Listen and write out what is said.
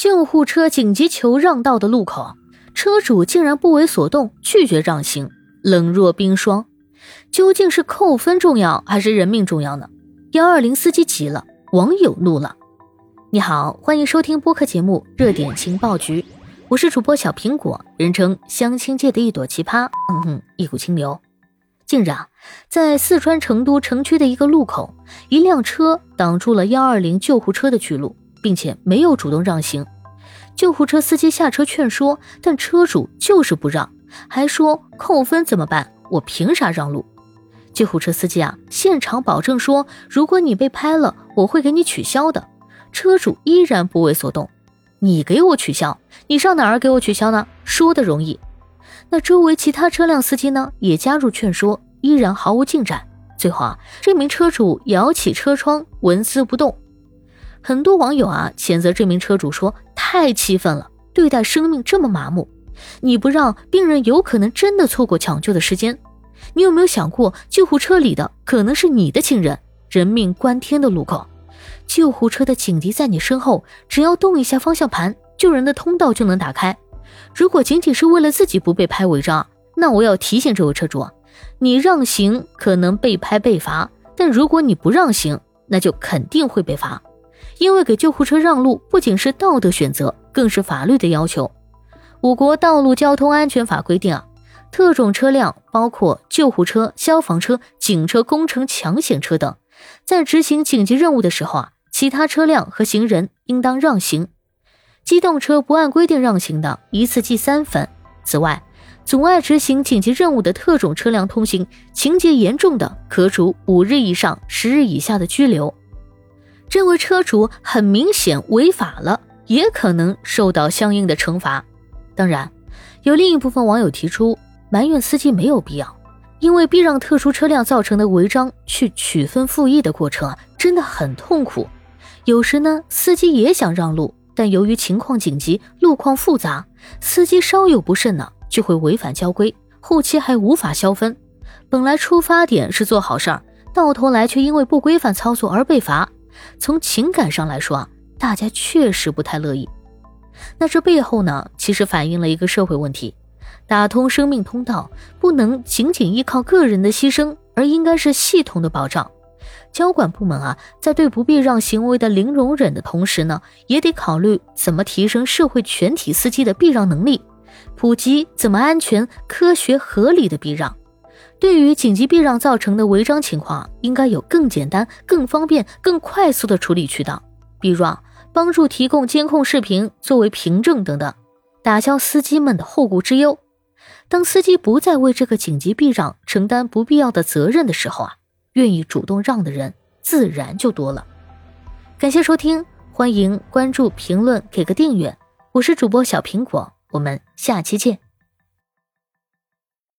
救护车紧急求让道的路口，车主竟然不为所动，拒绝让行，冷若冰霜。究竟是扣分重要还是人命重要呢？幺二零司机急了，网友怒了。你好，欢迎收听播客节目《热点情报局》，我是主播小苹果，人称相亲界的一朵奇葩，嗯哼，一股清流。近日啊，在四川成都城区的一个路口，一辆车挡住了幺二零救护车的去路，并且没有主动让行。救护车司机下车劝说，但车主就是不让，还说扣分怎么办？我凭啥让路？救护车司机啊，现场保证说，如果你被拍了，我会给你取消的。车主依然不为所动，你给我取消？你上哪儿给我取消呢？说的容易，那周围其他车辆司机呢，也加入劝说，依然毫无进展。最后啊，这名车主摇起车窗，纹丝不动。很多网友啊，谴责这名车主说，太气愤了，对待生命这么麻木，你不让病人，有可能真的错过抢救的时间。你有没有想过，救护车里的可能是你的亲人？人命关天的路口，救护车的警笛在你身后，只要动一下方向盘，救人的通道就能打开。如果仅仅是为了自己不被拍违章，那我要提醒这位车主，你让行可能被拍被罚，但如果你不让行，那就肯定会被罚。因为给救护车让路不仅是道德选择，更是法律的要求。我国道路交通安全法规定啊。特种车辆包括救护车、消防车、警车、工程抢险车等，在执行紧急任务的时候啊，其他车辆和行人应当让行。机动车不按规定让行的，一次记三分。此外，阻碍执行紧急任务的特种车辆通行，情节严重的，可处五日以上十日以下的拘留。这位车主很明显违法了，也可能受到相应的惩罚。当然，有另一部分网友提出。埋怨司机没有必要，因为避让特殊车辆造成的违章去取分复议的过程啊，真的很痛苦。有时呢，司机也想让路，但由于情况紧急、路况复杂，司机稍有不慎呢，就会违反交规，后期还无法消分。本来出发点是做好事儿，到头来却因为不规范操作而被罚。从情感上来说啊，大家确实不太乐意。那这背后呢，其实反映了一个社会问题。打通生命通道不能仅仅依靠个人的牺牲，而应该是系统的保障。交管部门啊，在对不避让行为的零容忍的同时呢，也得考虑怎么提升社会全体司机的避让能力，普及怎么安全、科学、合理的避让。对于紧急避让造成的违章情况，应该有更简单、更方便、更快速的处理渠道，比如啊，帮助提供监控视频作为凭证等等，打消司机们的后顾之忧。当司机不再为这个紧急避让承担不必要的责任的时候啊，愿意主动让的人自然就多了。感谢收听，欢迎关注、评论、给个订阅。我是主播小苹果，我们下期见。